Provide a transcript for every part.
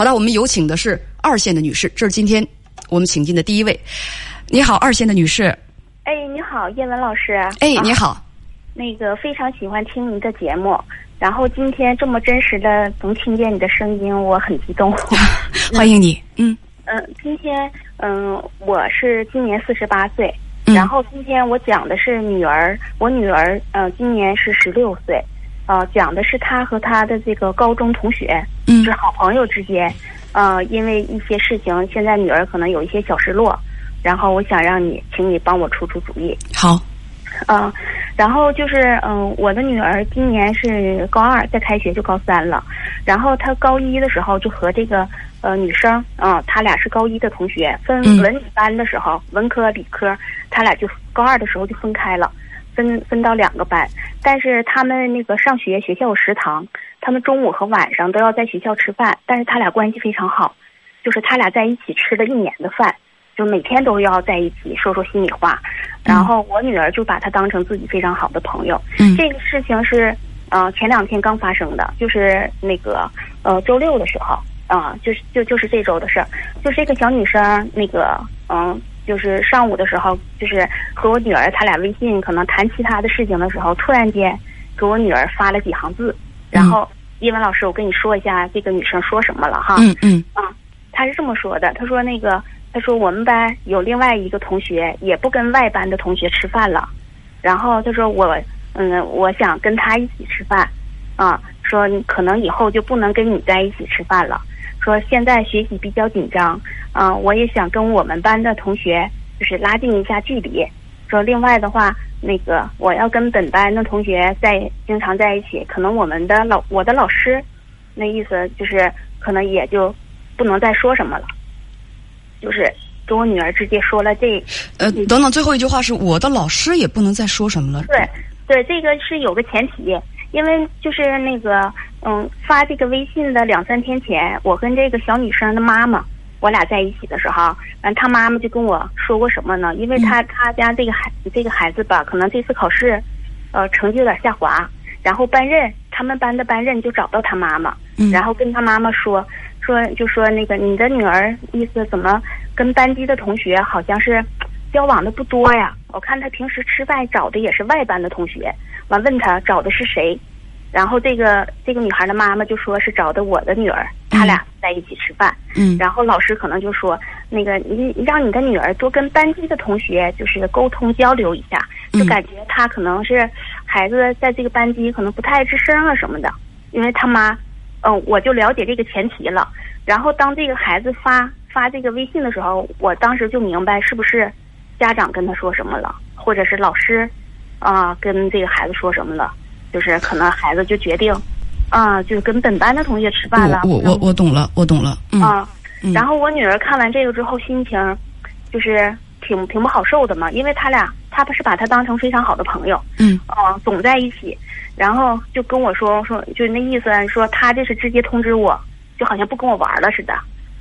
好的，我们有请的是二线的女士，这是今天我们请进的第一位。你好，二线的女士。哎，你好，叶文老师。哎，你好。那个非常喜欢听您的节目，然后今天这么真实的能听见你的声音，我很激动。欢迎你。嗯嗯，今天嗯，我是今年四十八岁，然后今天我讲的是女儿，我女儿呃今年是十六岁，呃讲的是他和他的这个高中同学，是好朋友之间，呃因为一些事情，现在女儿可能有一些小失落，然后我想让你，请你帮我出出主意。好。嗯，然后就是嗯，我的女儿今年是高二，在开学就高三了。然后她高一的时候就和这个呃女生，嗯，他俩是高一的同学，分文理班的时候，文科理科，他俩就高二的时候就分开了，分分到两个班。但是他们那个上学学校有食堂，他们中午和晚上都要在学校吃饭，但是他俩关系非常好，就是他俩在一起吃了一年的饭。就每天都要在一起说说心里话，然后我女儿就把他当成自己非常好的朋友。嗯，这个事情是呃前两天刚发生的，就是那个呃周六的时候啊，就是就就是这周的事儿，就是这个小女生那个嗯，就是上午的时候，就是和我女儿他俩微信可能谈其他的事情的时候，突然间给我女儿发了几行字，然后叶文老师，我跟你说一下这个女生说什么了哈。嗯嗯啊，她是这么说的，她说那个。他说：“我们班有另外一个同学，也不跟外班的同学吃饭了。然后他说我，嗯，我想跟他一起吃饭，啊，说可能以后就不能跟你在一起吃饭了。说现在学习比较紧张，啊，我也想跟我们班的同学就是拉近一下距离。说另外的话，那个我要跟本班的同学在经常在一起，可能我们的老我的老师，那意思就是可能也就不能再说什么了。”就是跟我女儿直接说了这，呃，等等，最后一句话是我的老师也不能再说什么了。对，对，这个是有个前提，因为就是那个，嗯，发这个微信的两三天前，我跟这个小女生的妈妈，我俩在一起的时候，完，她妈妈就跟我说过什么呢？因为她她家这个孩这个孩子吧，可能这次考试，呃，成绩有点下滑，然后班任他们班的班任就找到他妈妈，然后跟他妈妈说。说就说那个你的女儿意思怎么跟班级的同学好像是交往的不多呀？我看他平时吃饭找的也是外班的同学，完问他找的是谁，然后这个这个女孩的妈妈就说是找的我的女儿，他俩在一起吃饭。嗯，然后老师可能就说那个你让你的女儿多跟班级的同学就是沟通交流一下，就感觉她可能是孩子在这个班级可能不太吱声啊什么的，因为他妈。嗯，我就了解这个前提了。然后当这个孩子发发这个微信的时候，我当时就明白是不是家长跟他说什么了，或者是老师啊跟这个孩子说什么了，就是可能孩子就决定啊，就是跟本班的同学吃饭了。我我我懂了，我懂了。啊，然后我女儿看完这个之后，心情就是挺挺不好受的嘛，因为他俩他不是把他当成非常好的朋友，嗯，啊，总在一起。然后就跟我说说，就那意思，说他这是直接通知我，就好像不跟我玩了似的，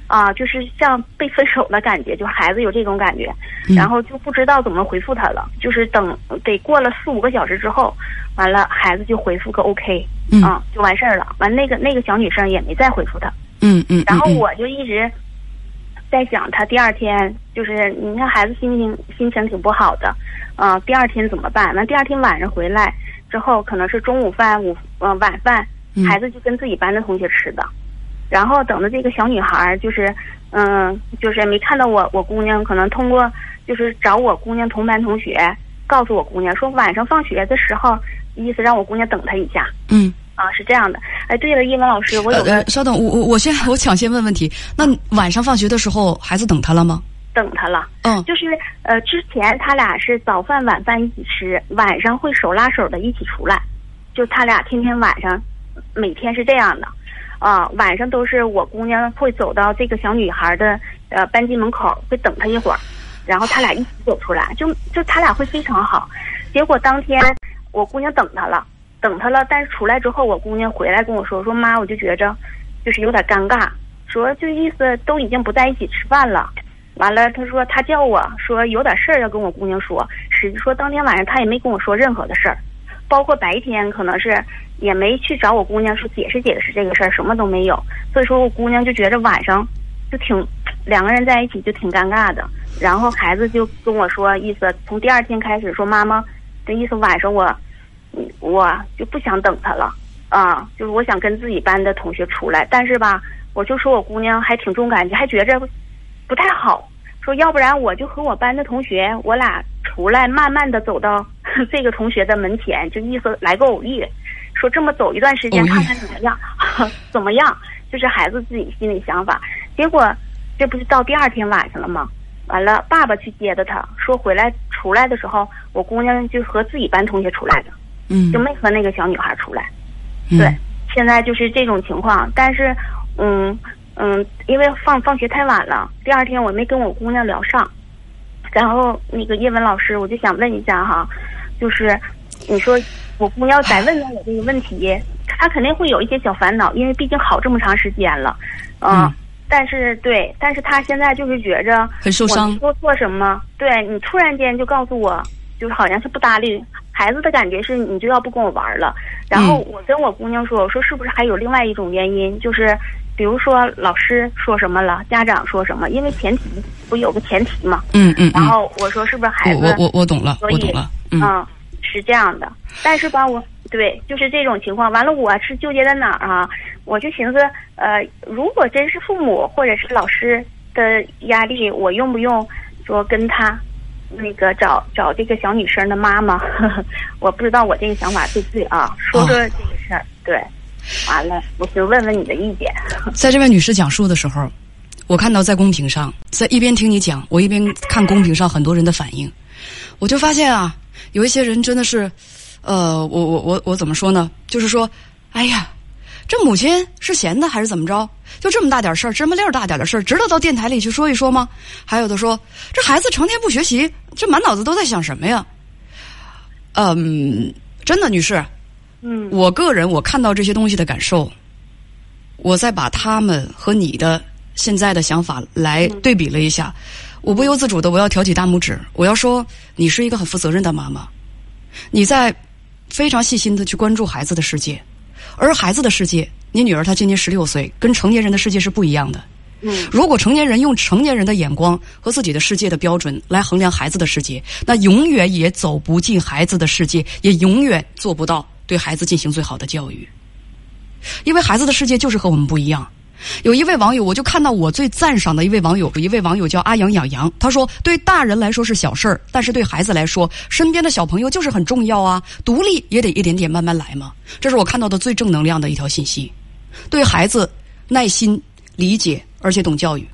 啊，就是像被分手的感觉，就孩子有这种感觉，然后就不知道怎么回复他了。就是等得过了四五个小时之后，完了孩子就回复个 OK，啊，就完事儿了。完那个那个小女生也没再回复他，嗯嗯。然后我就一直在想，他第二天就是你看孩子心情心情挺不好的，啊，第二天怎么办？完第二天晚上回来。之后可能是中午饭、午呃晚饭，孩子就跟自己班的同学吃的，然后等着这个小女孩就是嗯，就是没看到我我姑娘，可能通过就是找我姑娘同班同学，告诉我姑娘说晚上放学的时候，意思让我姑娘等她一下。嗯，啊是这样的。哎，对了，叶文老师，我有个稍等，我我我先我抢先问问题，那晚上放学的时候，孩子等他了吗？等他了，嗯，就是呃，之前他俩是早饭晚饭一起吃，晚上会手拉手的一起出来，就他俩天天晚上，每天是这样的，啊，晚上都是我姑娘会走到这个小女孩的呃班级门口，会等她一会儿，然后他俩一起走出来，就就他俩会非常好。结果当天我姑娘等他了，等他了，但是出来之后，我姑娘回来跟我说说妈，我就觉着就是有点尴尬，说就意思都已经不在一起吃饭了。完了，他说他叫我说有点事儿要跟我姑娘说，实际说当天晚上他也没跟我说任何的事儿，包括白天可能是也没去找我姑娘说解释解释这个事儿，什么都没有。所以说我姑娘就觉着晚上就挺两个人在一起就挺尴尬的。然后孩子就跟我说，意思从第二天开始说妈妈的意思，晚上我我就不想等他了啊，就是我想跟自己班的同学出来，但是吧，我就说我姑娘还挺重感情，还觉着不太好。说要不然我就和我班的同学，我俩出来，慢慢的走到 这个同学的门前，就意思来个偶遇。说这么走一段时间，看看怎么样，怎么样？就是孩子自己心里想法。结果这不是到第二天晚上了吗？完了，爸爸去接的他，说回来出来的时候，我姑娘就和自己班同学出来的，嗯，就没和那个小女孩出来。嗯对，现在就是这种情况，但是，嗯嗯，因为放放学太晚了，第二天我没跟我姑娘聊上，然后那个叶文老师，我就想问一下哈，就是你说我姑娘再问问我这个问题，她肯定会有一些小烦恼，因为毕竟好这么长时间了，嗯。嗯但是对，但是她现在就是觉着很受伤我说错什么？对你突然间就告诉我，就是好像是不搭理孩子的感觉是你就要不跟我玩了。然后我跟我姑娘说，我说是不是还有另外一种原因，就是比如说老师说什么了，家长说什么，因为前提不有个前提嘛。嗯嗯嗯，然后我说是不是孩子？我我我我懂了，所以我懂了，嗯嗯，是这样的。但是吧，我对就是这种情况。完了，我是纠结在哪儿啊？我就寻思，呃，如果真是父母或者是老师的压力，我用不用说跟他那个找找这个小女生的妈妈？我不知道我这个想法对不对啊？说说这个事儿，对。完了，我就问问你的意见。在这位女士讲述的时候，我看到在公屏上，在一边听你讲，我一边看公屏上很多人的反应，我就发现啊，有一些人真的是，呃，我我我我怎么说呢？就是说，哎呀，这母亲是闲的还是怎么着？就这么大点事儿，这么粒儿大点的事儿，值得到电台里去说一说吗？还有的说，这孩子成天不学习，这满脑子都在想什么呀？嗯，真的，女士，嗯我个人我看到这些东西的感受，我再把他们和你的现在的想法来对比了一下，我不由自主的我要挑起大拇指，我要说你是一个很负责任的妈妈，你在非常细心的去关注孩子的世界，而孩子的世界，你女儿她今年十六岁，跟成年人的世界是不一样的。嗯如果成年人用成年人的眼光和自己的世界的标准来衡量孩子的世界，那永远也走不进孩子的世界，也永远做不到对孩子进行最好的教育。因为孩子的世界就是和我们不一样。有一位网友，我就看到我最赞赏的一位网友，有一位网友叫阿阳养羊，他说：“对大人来说是小事儿，但是对孩子来说，身边的小朋友就是很重要啊，独立也得一点点慢慢来嘛。”这是我看到的最正能量的一条信息。对孩子耐心、理解，而且懂教育，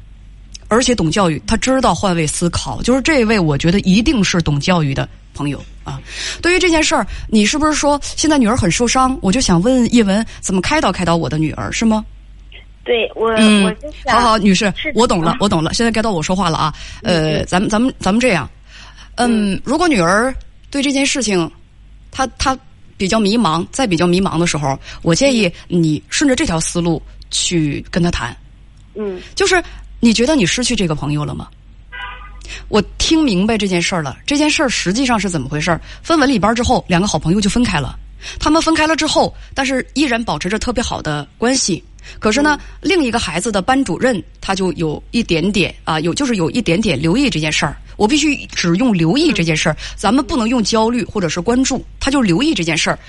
而且懂教育，他知道换位思考，就是这位，我觉得一定是懂教育的朋友啊。对于这件事儿，你是不是说现在女儿很受伤？我就想问叶文，怎么开导开导我的女儿，是吗？对我，我嗯就，想，好好，女士我懂了啊，我懂了。现在该到我说话了啊。呃，嗯咱们咱们咱们这样，嗯，如果女儿对这件事情，她她比较迷茫，在比较迷茫的时候，我建议你顺着这条思路去跟她谈。嗯就是你觉得你失去这个朋友了吗？我听明白这件事儿了。这件事儿实际上是怎么回事儿？分文理班之后，两个好朋友就分开了。他们分开了之后，但是依然保持着特别好的关系。可是呢，另一个孩子的班主任他就有一点点啊，有就是有一点点留意这件事儿。我必须只用留意这件事儿，咱们不能用焦虑或者是关注，他就留意这件事儿。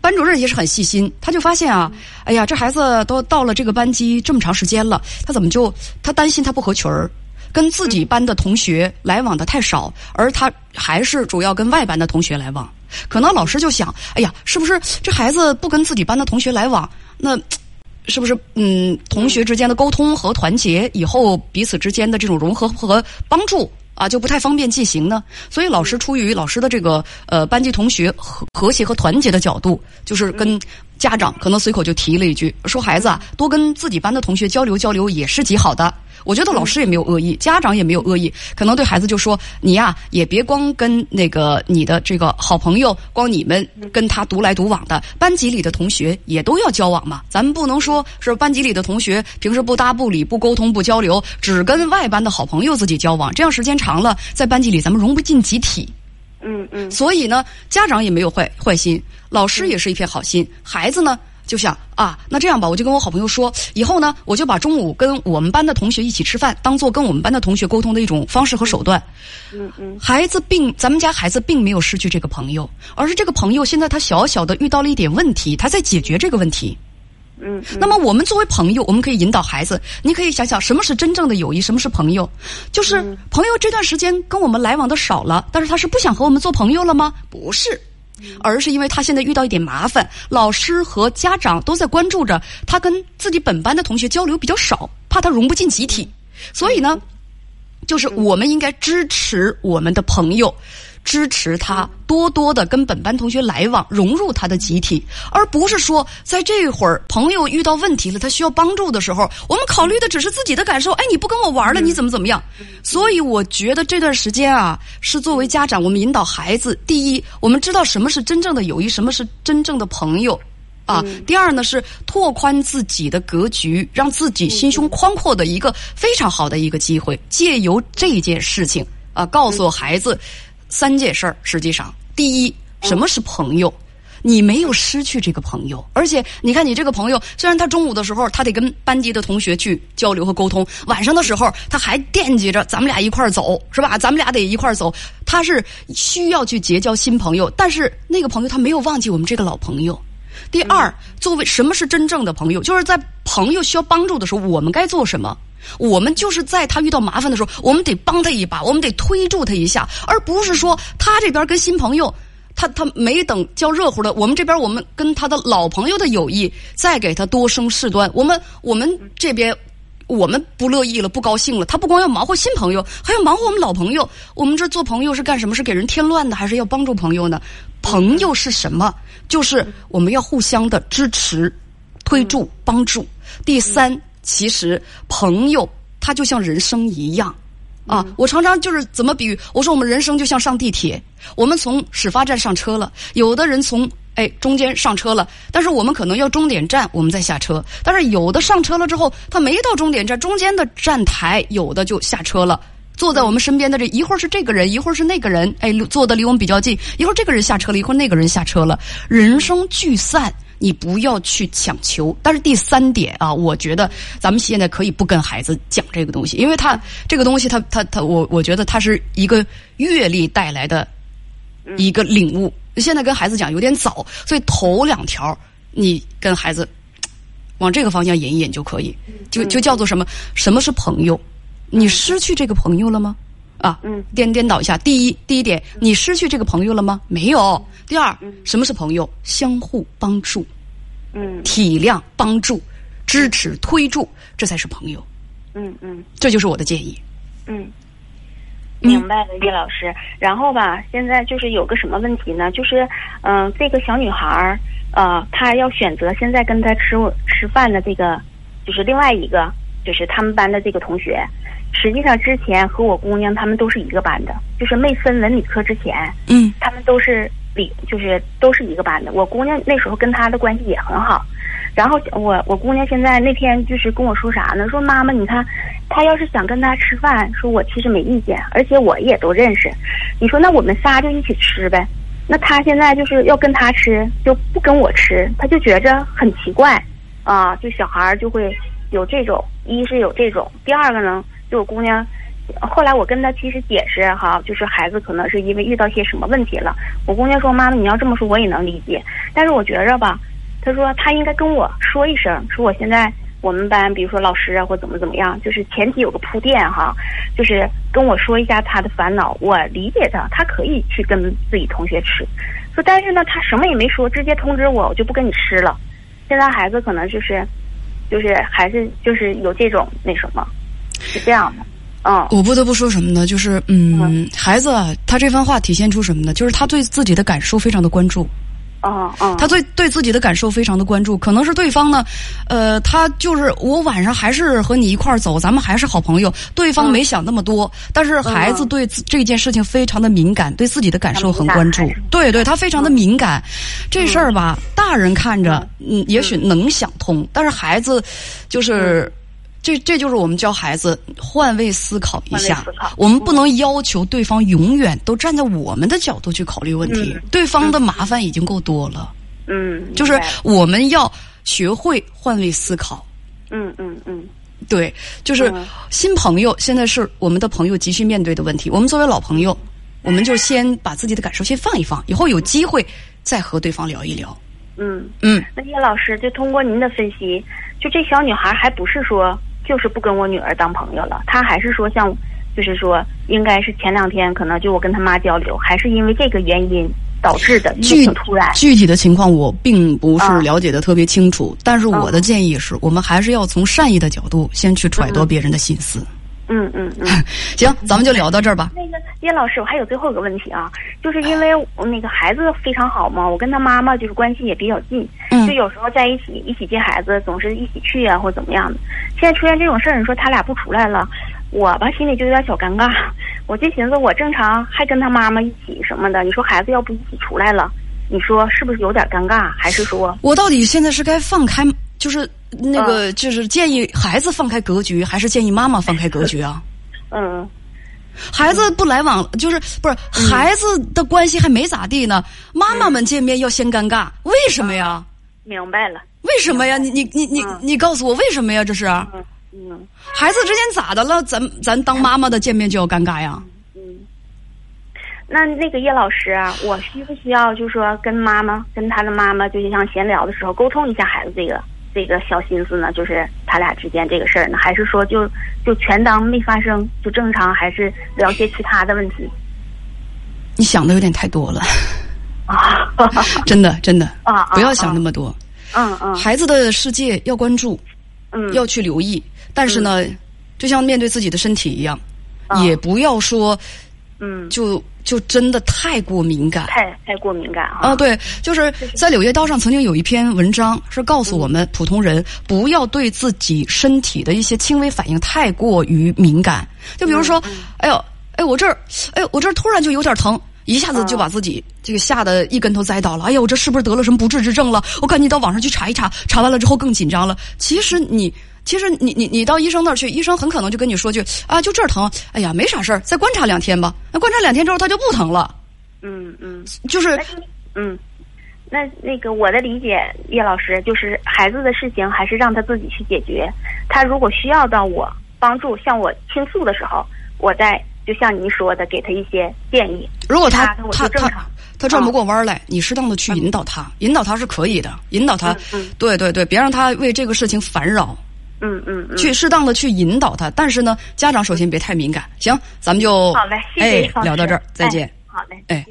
班主任也是很细心，他就发现啊，哎呀，这孩子都到了这个班级这么长时间了，他怎么就他担心他不合群儿，跟自己班的同学来往的太少，而他还是主要跟外班的同学来往。可能老师就想，哎呀，是不是这孩子不跟自己班的同学来往，那是不是嗯，同学之间的沟通和团结，以后彼此之间的这种融合和帮助啊，就不太方便进行呢？所以老师出于老师的这个呃班级同学和和谐和团结的角度，就是跟家长可能随口就提了一句，说孩子啊，多跟自己班的同学交流交流也是极好的。我觉得老师也没有恶意，家长也没有恶意，可能对孩子就说你呀、也别光跟那个你的这个好朋友，光你们跟他独来独往的，班级里的同学也都要交往嘛。咱们不能说是班级里的同学平时不搭不理、不沟通、不交流，只跟外班的好朋友自己交往，这样时间长了，在班级里咱们融不进集体。嗯嗯所以呢，家长也没有坏坏心，老师也是一片好心，孩子呢就想啊，那这样吧，我就跟我好朋友说，以后呢，我就把中午跟我们班的同学一起吃饭，当做跟我们班的同学沟通的一种方式和手段。嗯嗯孩子并咱们家孩子并没有失去这个朋友，而是这个朋友现在他小小的遇到了一点问题，他在解决这个问题。嗯嗯那么我们作为朋友，我们可以引导孩子，你可以想想什么是真正的友谊，什么是朋友？就是朋友这段时间跟我们来往的少了，但是他是不想和我们做朋友了吗？不是。而是因为他现在遇到一点麻烦，老师和家长都在关注着他跟自己本班的同学交流比较少，怕他融不进集体，所以呢，就是我们应该支持我们的朋友，支持他多多的跟本班同学来往，融入他的集体，而不是说在这会儿朋友遇到问题了，他需要帮助的时候，我们考虑的只是自己的感受。哎，你不跟我玩了，你怎么怎么样？所以我觉得这段时间啊，是作为家长，我们引导孩子，第一，我们知道什么是真正的友谊，什么是真正的朋友。啊，第二呢是拓宽自己的格局，让自己心胸宽阔的一个非常好的一个机会。借由这件事情啊，告诉孩子三件事儿。实际上，第一，什么是朋友？你没有失去这个朋友，而且你看，你这个朋友虽然他中午的时候他得跟班级的同学去交流和沟通，晚上的时候他还惦记着咱们俩一块儿走，是吧？咱们俩得一块儿走。他是需要去结交新朋友，但是那个朋友他没有忘记我们这个老朋友。第二，作为什么是真正的朋友？就是在朋友需要帮助的时候，我们该做什么？我们就是在他遇到麻烦的时候，我们得帮他一把，我们得推住他一下，而不是说他这边跟新朋友，他他没等交热乎的，我们这边我们跟他的老朋友的友谊再给他多生事端，我们我们这边。我们不乐意了，不高兴了。他不光要忙活新朋友，还要忙活我们老朋友。我们这做朋友是干什么？是给人添乱的，还是要帮助朋友呢？朋友是什么？就是我们要互相的支持、推助、帮助。第三，其实朋友他就像人生一样啊。我常常就是怎么比喻？我说我们人生就像上地铁，我们从始发站上车了，有的人从。哎，中间上车了，但是我们可能要终点站，我们再下车。但是有的上车了之后，他没到终点站，中间的站台有的就下车了。坐在我们身边的这一会儿是这个人，一会儿是那个人，哎，坐的离我们比较近。一会儿这个人下车了，一会儿那个人下车了。人生聚散，你不要去强求。但是第三点啊，我觉得咱们现在可以不跟孩子讲这个东西，因为他这个东西，他他他，我我觉得他是一个阅历带来的一个领悟。现在跟孩子讲有点早，所以头两条你跟孩子往这个方向引一引就可以，就就叫做什么？什么是朋友？你失去这个朋友了吗？啊，嗯，颠颠倒一下。第一，第一点，你失去这个朋友了吗？没有。第二，什么是朋友？相互帮助，嗯体谅、帮助、支持、推助，这才是朋友。嗯嗯这就是我的建议。嗯，明白了，叶老师。然后吧，现在就是有个什么问题呢？就是嗯、这个小女孩儿呃，她要选择现在跟她吃吃饭的这个，就是另外一个，就是他们班的这个同学。实际上之前和我姑娘他们都是一个班的，就是没分文理科之前，嗯他们都是理，就是都是一个班的。我姑娘那时候跟她的关系也很好，然后我我姑娘现在那天就是跟我说啥呢？说妈妈，你看，她要是想跟他吃饭，说我其实没意见，而且我也都认识。你说那我们仨就一起吃呗？那她现在就是要跟他吃，就不跟我吃，她就觉着很奇怪啊。就小孩儿就会有这种，一是有这种，第二个呢，就我姑娘。后来我跟她其实解释哈，就是孩子可能是因为遇到些什么问题了。我姑娘说：“妈妈，你要这么说我也能理解，但是我觉着吧，她说她应该跟我说一声，说我现在我们班，比如说老师啊或怎么怎么样，就是前提有个铺垫哈，就是跟我说一下她的烦恼，我理解她，她可以去跟自己同学吃。说但是呢，她什么也没说，直接通知我，我就不跟你吃了。现在孩子可能就是，就是还是就是有这种那什么，是这样的。”嗯我不得不说什么呢？就是嗯，孩子啊，他这番话体现出什么呢？就是他对自己的感受非常的关注，嗯嗯，他对对自己的感受非常的关注。可能是对方呢，呃，他就是我晚上还是和你一块儿走，咱们还是好朋友。对方没想那么多，但是孩子对这件事情非常的敏感，对自己的感受很关注。对对，他非常的敏感。这事儿吧，大人看着嗯，也许能想通，但是孩子就是。这这就是我们教孩子换位思考一下我们不能要求对方永远都站在我们的角度去考虑问题，嗯对方的麻烦已经够多了，嗯，就是我们要学会换位思考。嗯嗯嗯对，就是嗯新朋友，现在是我们的朋友急需面对的问题。我们作为老朋友，我们就先把自己的感受先放一放，以后有机会再和对方聊一聊。嗯。嗯，那叶老师，就通过您的分析，就这小女孩还不是说就是不跟我女儿当朋友了，她还是说像，就是说应该是前两天可能就我跟她妈交流，还是因为这个原因导致的，突然。具体的情况我并不是啊了解的特别清楚，但是我的建议是我们还是要从善意的角度先去揣度别人的心思。嗯嗯嗯。行，咱们就聊到这儿吧。那个叶老师，我还有最后一个问题啊，就是因为我那个孩子非常好嘛，我跟他妈妈就是关系也比较近，嗯就有时候在一起一起接孩子，总是一起去啊或者怎么样的。现在出现这种事儿，你说他俩不出来了，我吧心里就有点小尴尬，我就寻思我正常还跟他妈妈一起什么的，你说孩子要不一起出来了，你说是不是有点尴尬？还是说，我到底现在是该放开，就是那个，就是建议孩子放开格局，还是建议妈妈放开格局啊？嗯孩子不来往，就是不是孩子的关系还没咋地呢，妈妈们见面要先尴尬，为什么呀？明白了，为什么呀？你你你你嗯你告诉我为什么呀？这是嗯嗯孩子之间咋的了？咱咱当妈妈的见面就要尴尬呀？嗯。那那个叶老师啊，我需不需要就是说跟妈妈跟他的妈妈，就是像闲聊的时候沟通一下孩子这个这个小心思呢？就是他俩之间这个事儿呢，还是说就就全当没发生，就正常，还是聊些其他的问题 你想的有点太多了，啊？真的真的啊啊不要想那么多。嗯嗯孩子的世界要关注，嗯，要去留意，但是呢，就像面对自己的身体一样，啊也不要说嗯，就就真的太过敏感。太太过敏感啊。啊，对，就是在《柳叶刀》上曾经有一篇文章是告诉我们普通人不要对自己身体的一些轻微反应太过于敏感。就比如说，哎呦，哎我这儿，哎我这儿突然就有点疼。一下子就把自己这个吓得一跟头栽倒了。哎呀，我这是不是得了什么不治之症了？我赶紧到网上去查一查，查完了之后更紧张了。其实你，其实你你你到医生那儿去，医生很可能就跟你说句啊，就这儿疼。哎呀，没啥事儿，再观察两天吧。那观察两天之后，它就不疼了。嗯嗯。就是嗯，那那个我的理解，叶老师就是孩子的事情还是让他自己去解决。他如果需要到我帮助，向我倾诉的时候，我再就像您说的，给他一些建议。如果他他他转不过弯儿来，你适当的去引导他，引导他是可以的，引导他嗯嗯，对对对，别让他为这个事情烦扰，嗯嗯嗯。去适当的去引导他。但是呢，家长首先别太敏感。行，咱们就好嘞，谢谢哎聊到这儿，再见。哎好嘞，哎。